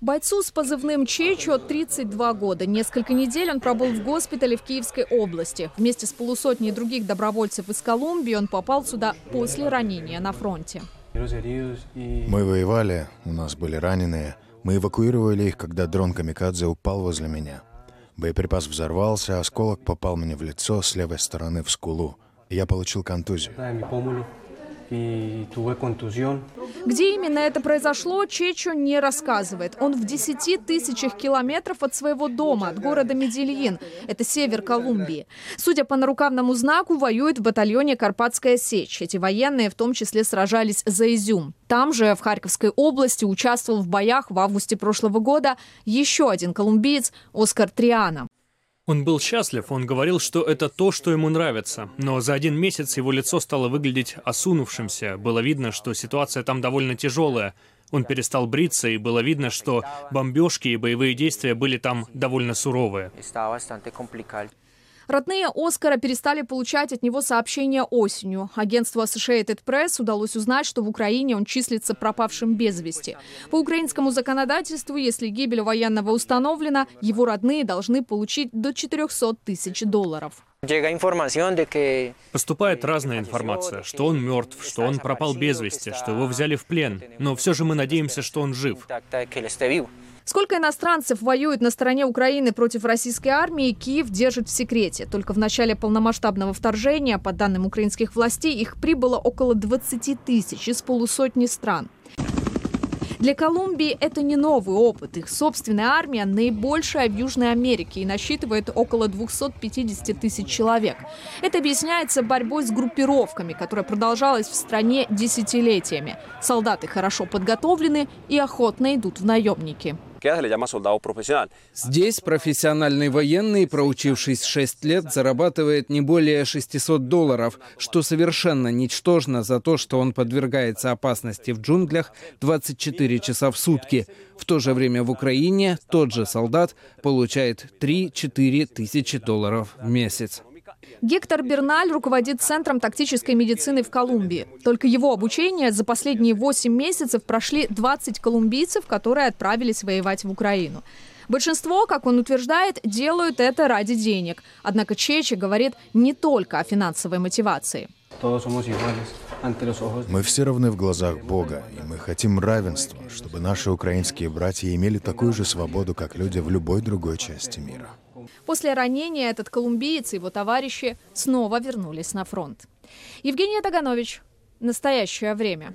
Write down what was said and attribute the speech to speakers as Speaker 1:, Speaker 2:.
Speaker 1: Бойцу с позывным Чечо 32 года. Несколько недель он пробыл в госпитале в Киевской области. Вместе с полусотней других добровольцев из Колумбии он попал сюда после ранения на фронте.
Speaker 2: Мы воевали, у нас были раненые. Мы эвакуировали их, когда дрон Камикадзе упал возле меня. Боеприпас взорвался, осколок попал мне в лицо с левой стороны в скулу. Я получил контузию.
Speaker 1: Где именно это произошло, Чечо не рассказывает. Он в 10 тысячах километров от своего дома, от города Медельин. Это север Колумбии. Судя по нарукавному знаку, воюет в батальоне «Карпатская сечь». Эти военные в том числе сражались за Изюм. Там же, в Харьковской области, участвовал в боях в августе прошлого года еще один колумбиец Оскар Триана.
Speaker 3: Он был счастлив, он говорил, что это то, что ему нравится. Но за один месяц его лицо стало выглядеть осунувшимся. Было видно, что ситуация там довольно тяжелая. Он перестал бриться, и было видно, что бомбежки и боевые действия были там довольно суровые.
Speaker 1: Родные Оскара перестали получать от него сообщения осенью. Агентству Associated Press удалось узнать, что в Украине он числится пропавшим без вести. По украинскому законодательству, если гибель военного установлена, его родные должны получить до 400 тысяч долларов.
Speaker 3: Поступает разная информация, что он мертв, что он пропал без вести, что его взяли в плен. Но все же мы надеемся, что он жив.
Speaker 1: Сколько иностранцев воюет на стороне Украины против российской армии, Киев держит в секрете. Только в начале полномасштабного вторжения, по данным украинских властей, их прибыло около 20 тысяч из полусотни стран. Для Колумбии это не новый опыт. Их собственная армия наибольшая в Южной Америке и насчитывает около 250 тысяч человек. Это объясняется борьбой с группировками, которая продолжалась в стране десятилетиями. Солдаты хорошо подготовлены и охотно идут в наемники.
Speaker 4: Здесь профессиональный военный, проучившись 6 лет, зарабатывает не более 600 долларов, что совершенно ничтожно за то, что он подвергается опасности в джунглях 24 часа в сутки. В то же время в Украине тот же солдат получает 3-4 тысячи долларов в месяц.
Speaker 1: Гектор Берналь руководит Центром тактической медицины в Колумбии. Только его обучение за последние 8 месяцев прошли 20 колумбийцев, которые отправились воевать в Украину. Большинство, как он утверждает, делают это ради денег. Однако Чечи говорит не только о финансовой мотивации.
Speaker 2: Мы все равны в глазах Бога, и мы хотим равенства, чтобы наши украинские братья имели такую же свободу, как люди в любой другой части мира.
Speaker 1: После ранения этот колумбиец и его товарищи снова вернулись на фронт. Евгения Таганович. Настоящее время.